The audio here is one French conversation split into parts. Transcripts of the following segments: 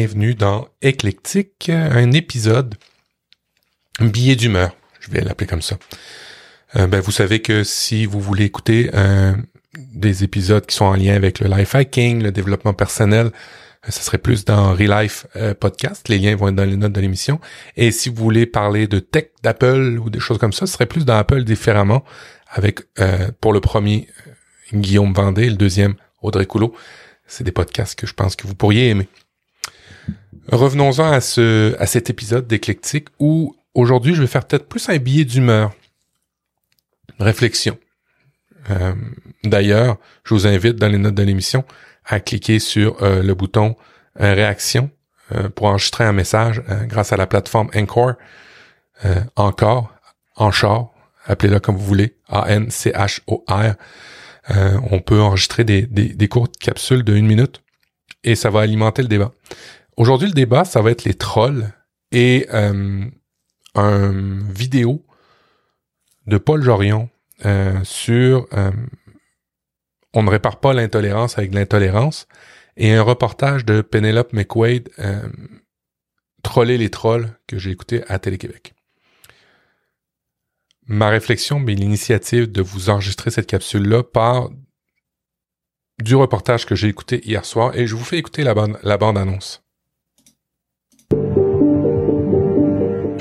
Bienvenue dans Éclectique, un épisode billet d'humeur, je vais l'appeler comme ça. Euh, ben, vous savez que si vous voulez écouter euh, des épisodes qui sont en lien avec le life hacking, le développement personnel, euh, ce serait plus dans Relife Podcast. Les liens vont être dans les notes de l'émission. Et si vous voulez parler de tech, d'Apple ou des choses comme ça, ce serait plus dans Apple différemment avec, pour le premier, Guillaume Vendée, le deuxième, Audrey Coulot. C'est des podcasts que je pense que vous pourriez aimer. Revenons-en à ce, à cet épisode d'éclectique où aujourd'hui je vais faire peut-être plus un billet d'humeur. Réflexion. Euh, d'ailleurs, je vous invite dans les notes de l'émission à cliquer sur euh, le bouton euh, réaction pour enregistrer un message grâce à la plateforme Encore. encore, Anchor, appelez-le comme vous voulez, A-N-C-H-O-R. On peut enregistrer des, des, courtes capsules de une minute et ça va alimenter le débat. Aujourd'hui, le débat, ça va être les trolls et euh, un vidéo de Paul Jorion euh, sur On ne répare pas l'intolérance avec l'intolérance et un reportage de Penelope McQuaid Troller les trolls que j'ai écouté à Télé-Québec ma réflexion, mais l'initiative de vous enregistrer cette capsule-là part du reportage que j'ai écouté hier soir et je vous fais écouter la bande, la bande annonce.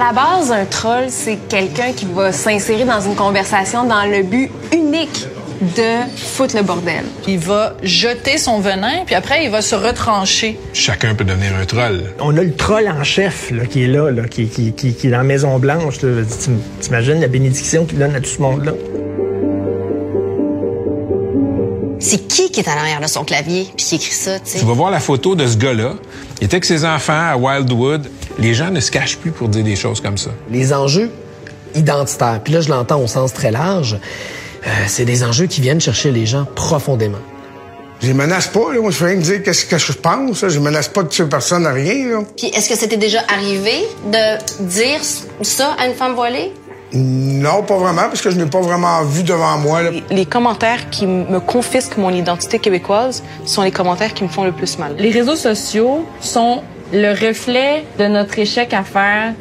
La base, un troll, c'est quelqu'un qui va s'insérer dans une conversation dans le but unique de foutre le bordel. Il va jeter son venin, puis après, il va se retrancher. Chacun peut devenir un troll. On a le troll en chef là, qui est là, là qui, qui, qui, qui, est dans la Maison-Blanche. T'imagines la bénédiction qu'il donne à tout ce monde-là? C'est qui qui est à l'arrière de son clavier puis qui écrit ça, tu sais? Tu vas voir la photo de ce gars-là. Il était avec ses enfants à Wildwood. Les gens ne se cachent plus pour dire des choses comme ça. Les enjeux identitaires. Puis là, je l'entends au sens très large. Euh, c'est des enjeux qui viennent chercher les gens profondément. Je les menace pas, là. Moi, je viens de dire qu'est-ce que je pense. Je menace pas de tuer personne à rien, là. Puis, est-ce que c'était déjà arrivé de dire ça à une femme voilée? Non, pas vraiment, parce que je n'ai pas vraiment vu devant moi. Là. Les commentaires qui me confisquent mon identité québécoise sont les commentaires qui me font le plus mal. Les réseaux sociaux sont le reflet de notre échec à faire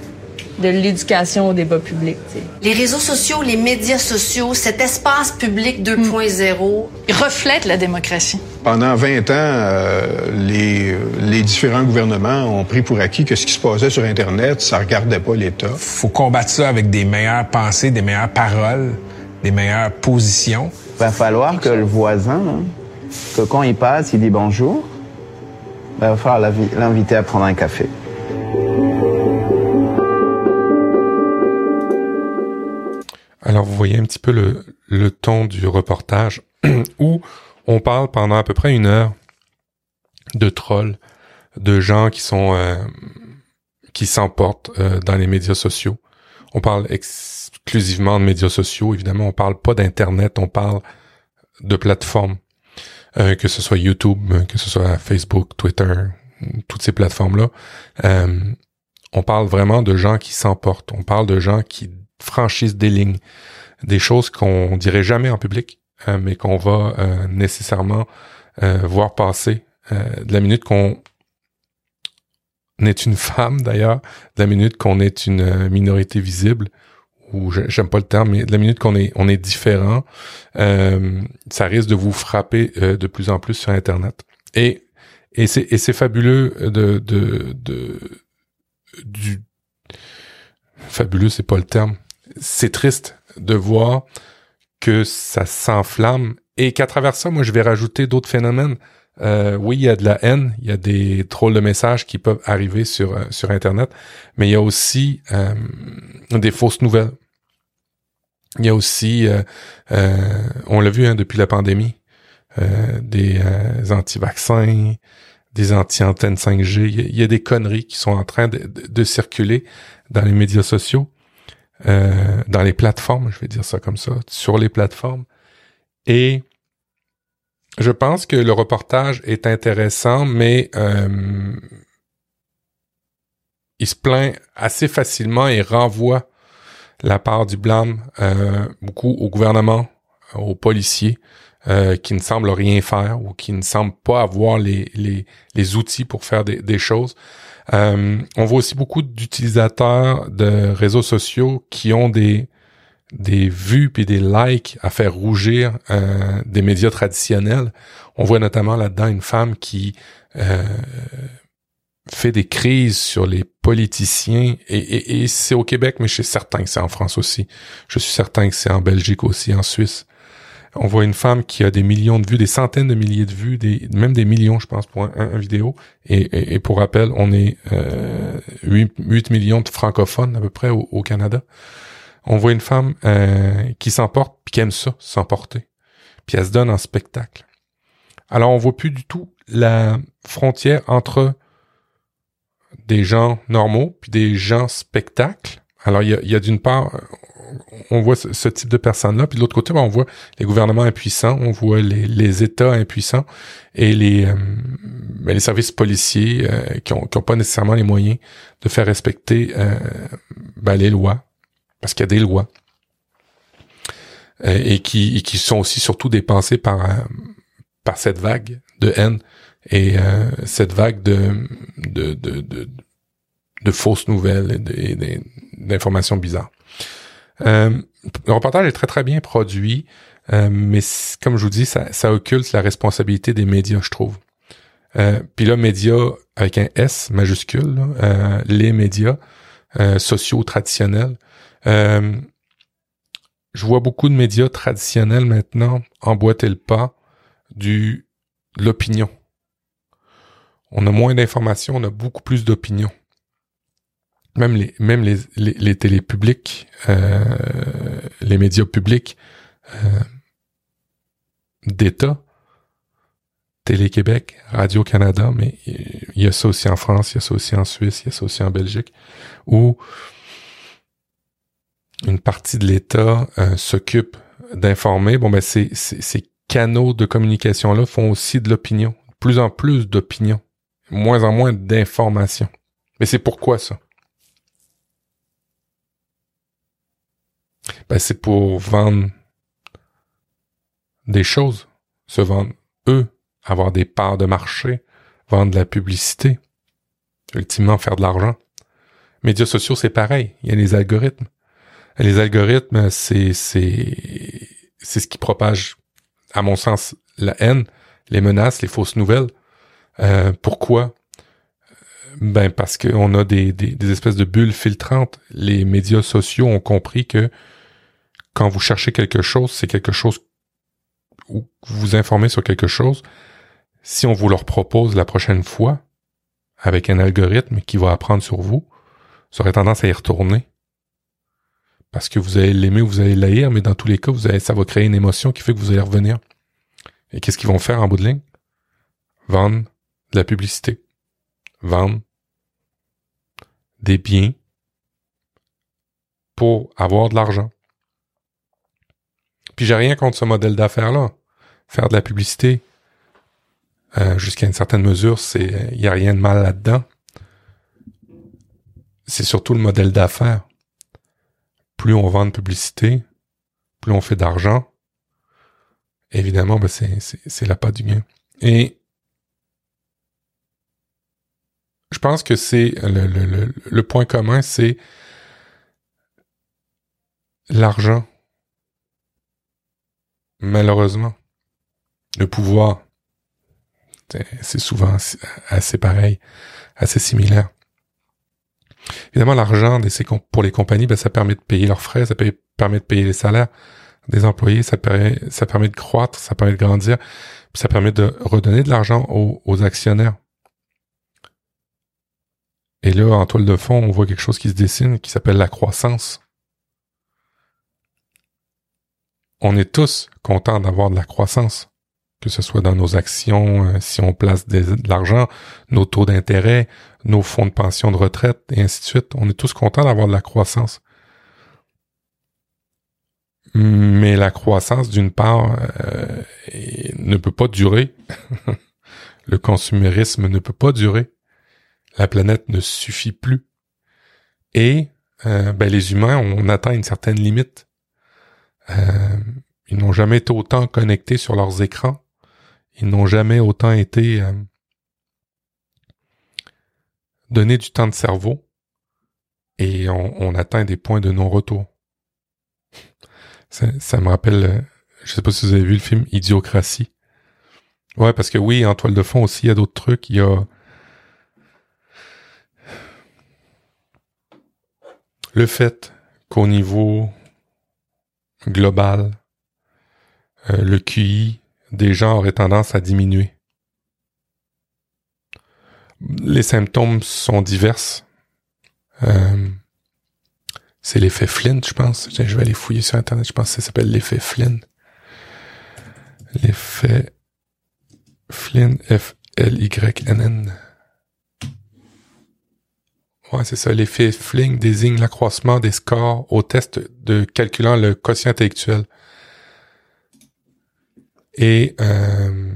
de l'éducation au débat public. Les réseaux sociaux, les médias sociaux, cet espace public 2.0 Ils reflètent la démocratie. Pendant 20 ans, euh, les, les différents gouvernements ont pris pour acquis que ce qui se passait sur Internet, ça regardait pas l'État. faut combattre ça avec des meilleures pensées, des meilleures paroles, des meilleures positions. Il va falloir que le voisin, que quand il passe, il dit bonjour, il va falloir l'inviter à prendre un café. Alors vous voyez un petit peu le, le ton du reportage où on parle pendant à peu près une heure de trolls, de gens qui sont euh, qui s'emportent euh, dans les médias sociaux. On parle exclusivement de médias sociaux, évidemment, on parle pas d'internet, on parle de plateformes, euh, que ce soit YouTube, que ce soit Facebook, Twitter, toutes ces plateformes là. on parle vraiment de gens qui s'emportent, on parle de gens qui franchissent des lignes, des choses qu'on dirait jamais en public, euh, mais qu'on va euh, nécessairement euh, voir passer de la minute qu'on est une femme d'ailleurs, de la minute qu'on est une minorité visible, ou j'aime pas le terme, mais de la minute qu'on est on est différent, ça risque de vous frapper de plus en plus sur Internet. Et et c'est et c'est fabuleux de de de du fabuleux, c'est pas le terme c'est triste de voir que ça s'enflamme et qu'à travers ça, moi, je vais rajouter d'autres phénomènes. Euh, oui, il y a de la haine, il y a des trolls de messages qui peuvent arriver sur euh, sur Internet, mais il y a aussi euh, des fausses nouvelles. Il y a aussi, on l'a vu hein, depuis la pandémie, des anti-vaccins, des anti-antennes 5G. Il y, a, des conneries qui sont en train de circuler dans les médias sociaux euh, dans les plateformes, je vais dire ça comme ça, sur les plateformes. Et je pense que le reportage est intéressant, mais euh, il se plaint assez facilement et renvoie la part du blâme euh, beaucoup au gouvernement, aux policiers, euh, qui ne semblent rien faire ou qui ne semblent pas avoir les, les, les outils pour faire des, des choses. Euh, on voit aussi beaucoup d'utilisateurs de réseaux sociaux qui ont des des vues puis des likes à faire rougir euh, des médias traditionnels. On voit notamment là-dedans une femme qui euh, fait des crises sur les politiciens et, c'est au Québec, mais je suis certain que c'est en France aussi. Je suis certain que c'est en Belgique aussi, en Suisse. On voit une femme qui a des millions de vues, des centaines de milliers de vues, même des millions, je pense, pour un, vidéo. Et, et, pour rappel, on est euh, 8, millions de francophones à peu près au, Canada. On voit une femme euh, qui s'emporte, puis qui aime ça, s'emporter. Puis elle se donne en spectacle. Alors on voit plus du tout la frontière entre des gens normaux puis des gens spectacles. Alors il y a, d'une part, on voit ce, type de personnes-là, puis de l'autre côté, ben, on voit les gouvernements impuissants, on voit les, États impuissants et les, euh, ben, services policiers euh, qui, ont, qui ont pas nécessairement les moyens de faire respecter euh, ben, les lois, parce qu'il y a des lois. et qui, et qui sont aussi surtout dépensées par, par cette vague de haine et cette vague de, de, de, de, fausses nouvelles et d'informations bizarres. Euh, le reportage est très très bien produit, euh, mais comme je vous dis, ça, ça, occulte la responsabilité des médias, je trouve. Euh, Puis là, médias avec un S majuscule, euh, les médias sociaux traditionnels. Je vois beaucoup de médias traditionnels maintenant emboîter le pas du de l'opinion. On a moins d'informations, on a beaucoup plus d'opinion même les même les les, euh, les médias publics euh, d'État, Télé-Québec, Radio-Canada, mais il y a ça aussi en France, il y a ça aussi en Suisse, il y a ça aussi en Belgique, où une partie de l'État euh, s'occupe d'informer. Bon, ben ces, canaux de communication-là font aussi de l'opinion, plus en plus d'opinion, moins en moins d'informations. Mais c'est pourquoi ça? ben c'est pour vendre des choses, se vendre eux, avoir des parts de marché, vendre de la publicité, ultimement faire de l'argent. Médias sociaux, c'est pareil. Il y a les algorithmes. Les algorithmes, c'est c'est c'est ce qui propage, à mon sens, la haine, les menaces, les fausses nouvelles. Euh, pourquoi? Ben parce qu'on a des, des, des espèces de bulles filtrantes. Les médias sociaux ont compris que quand vous cherchez quelque chose, c'est quelque chose ou vous informez sur quelque chose. Si on vous le propose la prochaine fois avec un algorithme qui va apprendre sur vous, vous aurez tendance à y retourner. Parce que vous allez l'aimer ou vous allez l'haïr, mais dans tous les cas, vous allez, ça va créer une émotion qui fait que vous allez revenir. Et qu'est-ce qu'ils vont faire en bout de ligne? Vendre de la publicité. Vendre des biens pour avoir de l'argent. Puis j'ai rien contre ce modèle d'affaires-là. Faire de la publicité, euh, jusqu'à une certaine mesure, c'est il y a rien de mal là-dedans. C'est surtout le modèle d'affaires. Plus on vend de publicité, plus on fait d'argent. Évidemment, ben c'est, la pas du gain. Et je pense que c'est le point commun, c'est l'argent malheureusement, le pouvoir, c'est souvent assez pareil, assez similaire. Évidemment, l'argent pour les compagnies, ben, ça permet de payer leurs frais, ça permet de payer les salaires des employés, ça permet, de croître, ça permet de grandir, ça permet de redonner de l'argent aux actionnaires. Et là, en toile de fond, on voit quelque chose qui se dessine qui s'appelle la croissance. on est tous contents d'avoir de la croissance, que ce soit dans nos actions, euh, si on place de l'argent, nos taux d'intérêt, nos fonds de pension de retraite, et ainsi de suite. On est tous contents d'avoir de la croissance. Mais la croissance, d'une part, euh, ne peut pas durer. Le consumérisme ne peut pas durer. La planète ne suffit plus. Et euh, ben, les humains, on atteint une certaine limite. Ils n'ont jamais été autant connectés sur leurs écrans. Ils n'ont jamais autant été euh, donné du temps de cerveau et on, atteint des points de non-retour. Ça, me rappelle, euh, je sais pas si vous avez vu le film Idiocratie. Ouais, parce que oui, en toile de fond aussi, il y a d'autres trucs. Il y a le fait qu'au niveau global, euh, le QI des gens aurait tendance à diminuer. Les symptômes sont divers. Euh, c'est l'effet Flynn, je pense. Je vais aller fouiller sur Internet. Je pense que ça s'appelle l'effet Flynn. L'effet Flynn, F-L-Y-N-N. Ouais, c'est ça. L'effet Flynn désigne l'accroissement des scores au test de calculant le quotient intellectuel. Et euh,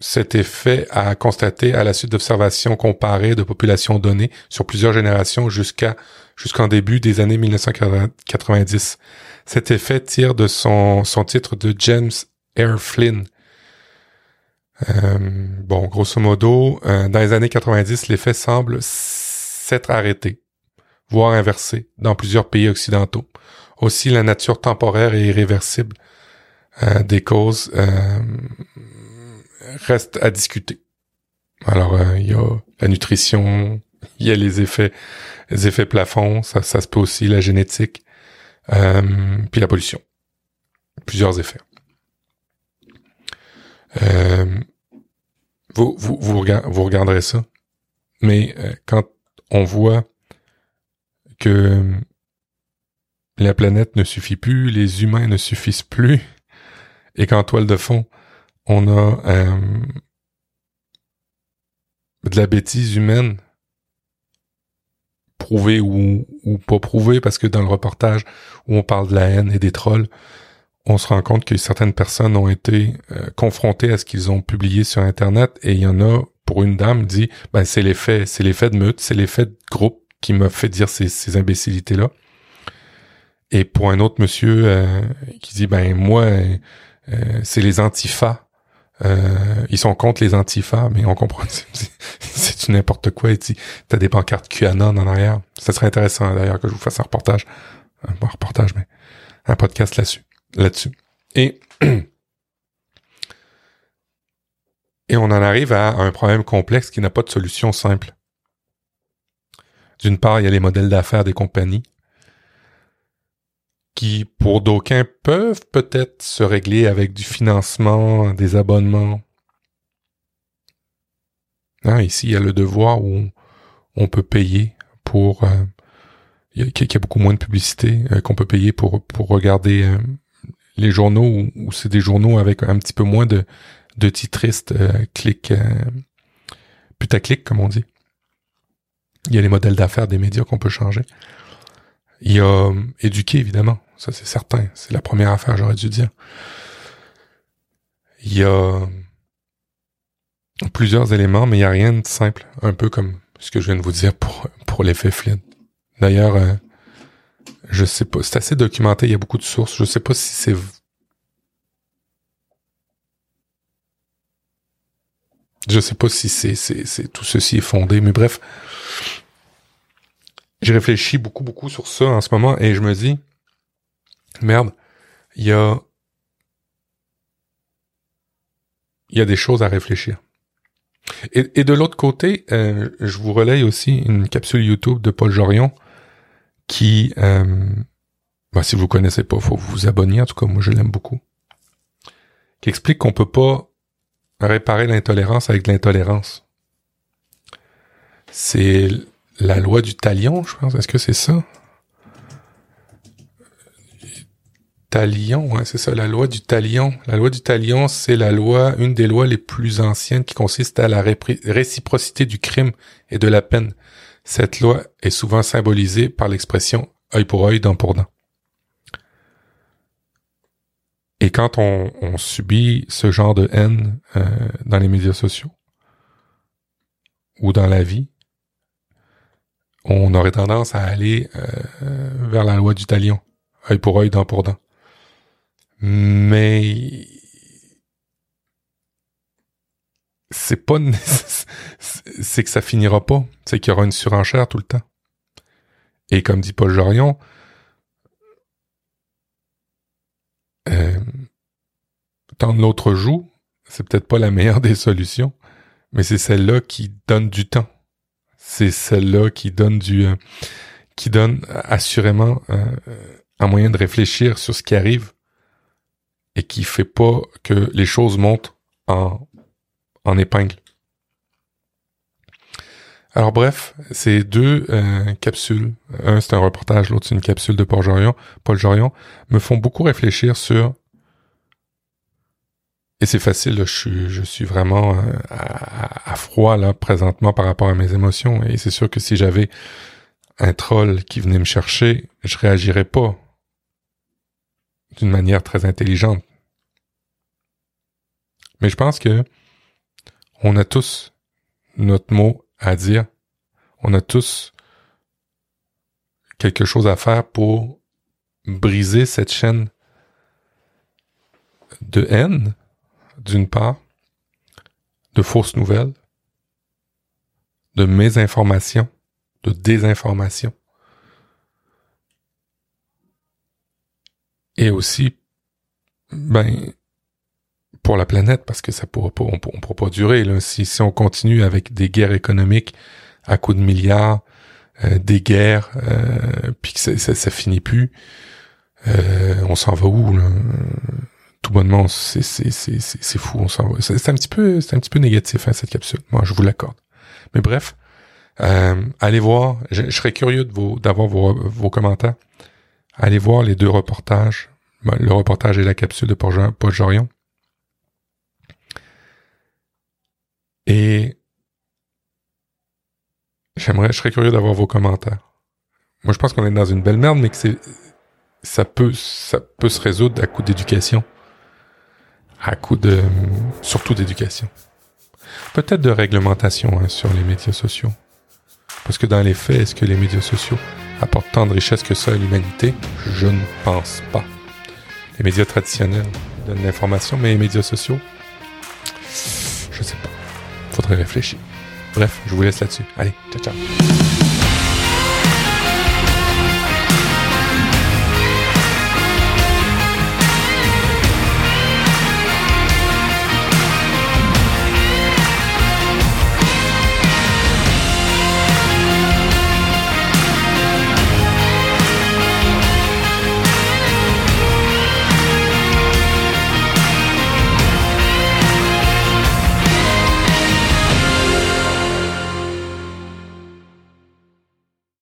cet effet a constaté à la suite d'observations comparées de populations données sur plusieurs générations jusqu'à jusqu'en début des années 1990. Cet effet tire de son, son titre de James Air Flynn. Euh, bon, grosso modo, euh, dans les années 90, l'effet semble s'être arrêté, voire inversé, dans plusieurs pays occidentaux. Aussi, la nature temporaire et irréversible euh, des causes euh, reste à discuter. Alors, euh, il y a la nutrition, il y a les effets, les effets plafonds, ça, ça se peut aussi la génétique, euh, puis la pollution. Plusieurs effets. Euh, vous, vous, vous, vous, regarderez ça. Mais quand on voit que la planète ne suffit plus, les humains ne suffisent plus, et qu'en toile de fond, on a euh, de la bêtise humaine prouvée ou, ou pas prouvée, parce que dans le reportage où on parle de la haine et des trolls, on se rend compte que certaines personnes ont été euh, confrontées à ce qu'ils ont publié sur Internet, et il y en a, pour une dame, dit, ben c'est l'effet, c'est l'effet de meute, c'est l'effet de groupe qui m'a fait dire ces, ces imbécilités-là. Et pour un autre monsieur euh, qui dit, ben moi, c'est les antifas euh, ils sont contre les antifas, mais on comprend c'est n'importe quoi. Et t'as des pancartes QAnon en arrière. Ça serait intéressant d'ailleurs que je vous fasse un reportage, un reportage, mais un podcast là-dessus, là-dessus. Et et on en arrive à un problème complexe qui n'a pas de solution simple. D'une part, il y a les modèles d'affaires des compagnies qui, pour d'aucuns, peuvent peut-être se régler avec du financement, des abonnements. Hein, ici, il y a le devoir où on peut payer pour... Euh, il, y a, beaucoup moins de publicité euh, qu'on peut payer pour, pour regarder euh, les journaux ou, c'est des journaux avec un petit peu moins de, de titristes clic putaclic comme on dit. Il y a les modèles d'affaires des médias qu'on peut changer. Il a éduquer évidemment ça c'est certain. C'est la première affaire, j'aurais dû dire. Il y a plusieurs éléments, mais il n'y a rien de simple. Un peu comme ce que je viens de vous dire pour, pour l'effet Flynn. D'ailleurs, euh, je sais pas, c'est assez documenté, il y a beaucoup de sources. Je sais pas si c'est Je sais pas si c'est, c'est, c'est, tout ceci est fondé, mais bref. J'ai réfléchi beaucoup, beaucoup sur ça en ce moment et je me dis, merde, il y a il y a des choses à réfléchir. Et, de l'autre côté, euh, je vous relaye aussi une capsule YouTube de Paul Jorion qui, euh, bah, si vous connaissez pas, faut vous abonner. En tout cas, moi, je l'aime beaucoup. Qui explique qu'on peut pas réparer l'intolérance avec l'intolérance. C'est la loi du talion, je pense. Est-ce que c'est ça? talion, c'est ça, la loi du talion. La loi du talion, c'est la loi, une des lois les plus anciennes qui consiste à la réciprocité du crime et de la peine. Cette loi est souvent symbolisée par l'expression œil pour œil, dent pour dent. Et quand on, subit ce genre de haine euh, dans les médias sociaux ou dans la vie, on aurait tendance à aller euh, vers la loi du talion, œil pour œil, dent pour dent. Mais c'est pas c'est que ça finira pas, c'est qu'il y aura une surenchère tout le temps. Et comme dit Paul Jorion, euh, l'autre joue, c'est peut-être pas la meilleure des solutions, mais c'est celle-là qui donne du temps. C'est celle-là qui donne du, euh, qui donne assurément euh, un moyen de réfléchir sur ce qui arrive et qui fait pas que les choses montent en, en épingle. Alors bref, ces deux euh, capsules, un c'est un reportage, l'autre c'est une capsule de Paul Paul Jorion, me font beaucoup réfléchir sur et c'est facile, je suis je suis vraiment euh, à, à, froid là présentement par rapport à mes émotions et c'est sûr que si j'avais un troll qui venait me chercher, je réagirais pas d'une manière très intelligente. Mais je pense que on a tous notre mot à dire. On a tous quelque chose à faire pour briser cette chaîne de haine, d'une part, de fausses nouvelles, de mésinformation, de désinformation. Et aussi, ben, pour la planète parce que ça pourra pas, on, pourra pas durer. Là. Si, si on continue avec des guerres économiques à coups de milliards, euh, des guerres, euh, puis que ça, ça, finit plus, euh, on s'en va où là? Tout bonnement, c'est c'est fou. On s'en. C'est un petit peu c'est un petit peu négatif hein, cette capsule. Moi, je vous l'accorde. Mais bref, euh, allez voir. Je, serais curieux de d'avoir vos, vos commentaires. Allez voir les deux reportages. Ben, le reportage et la capsule de Paul Jorion. Et j'aimerais, je serais curieux d'avoir vos commentaires. Moi, je pense qu'on est dans une belle merde, mais que c'est, ça peut, ça peut se résoudre à coup d'éducation. À coup de, surtout d'éducation. Peut-être de réglementation hein, sur les médias sociaux. Parce que dans les faits, est-ce que les médias sociaux apportent tant de richesse que ça à l'humanité? Je ne pense pas. Les médias traditionnels donnent l'information, mais les médias sociaux, je sais pas faudrait réfléchir. Bref, je vous laisse là-dessus. Allez, ciao ciao.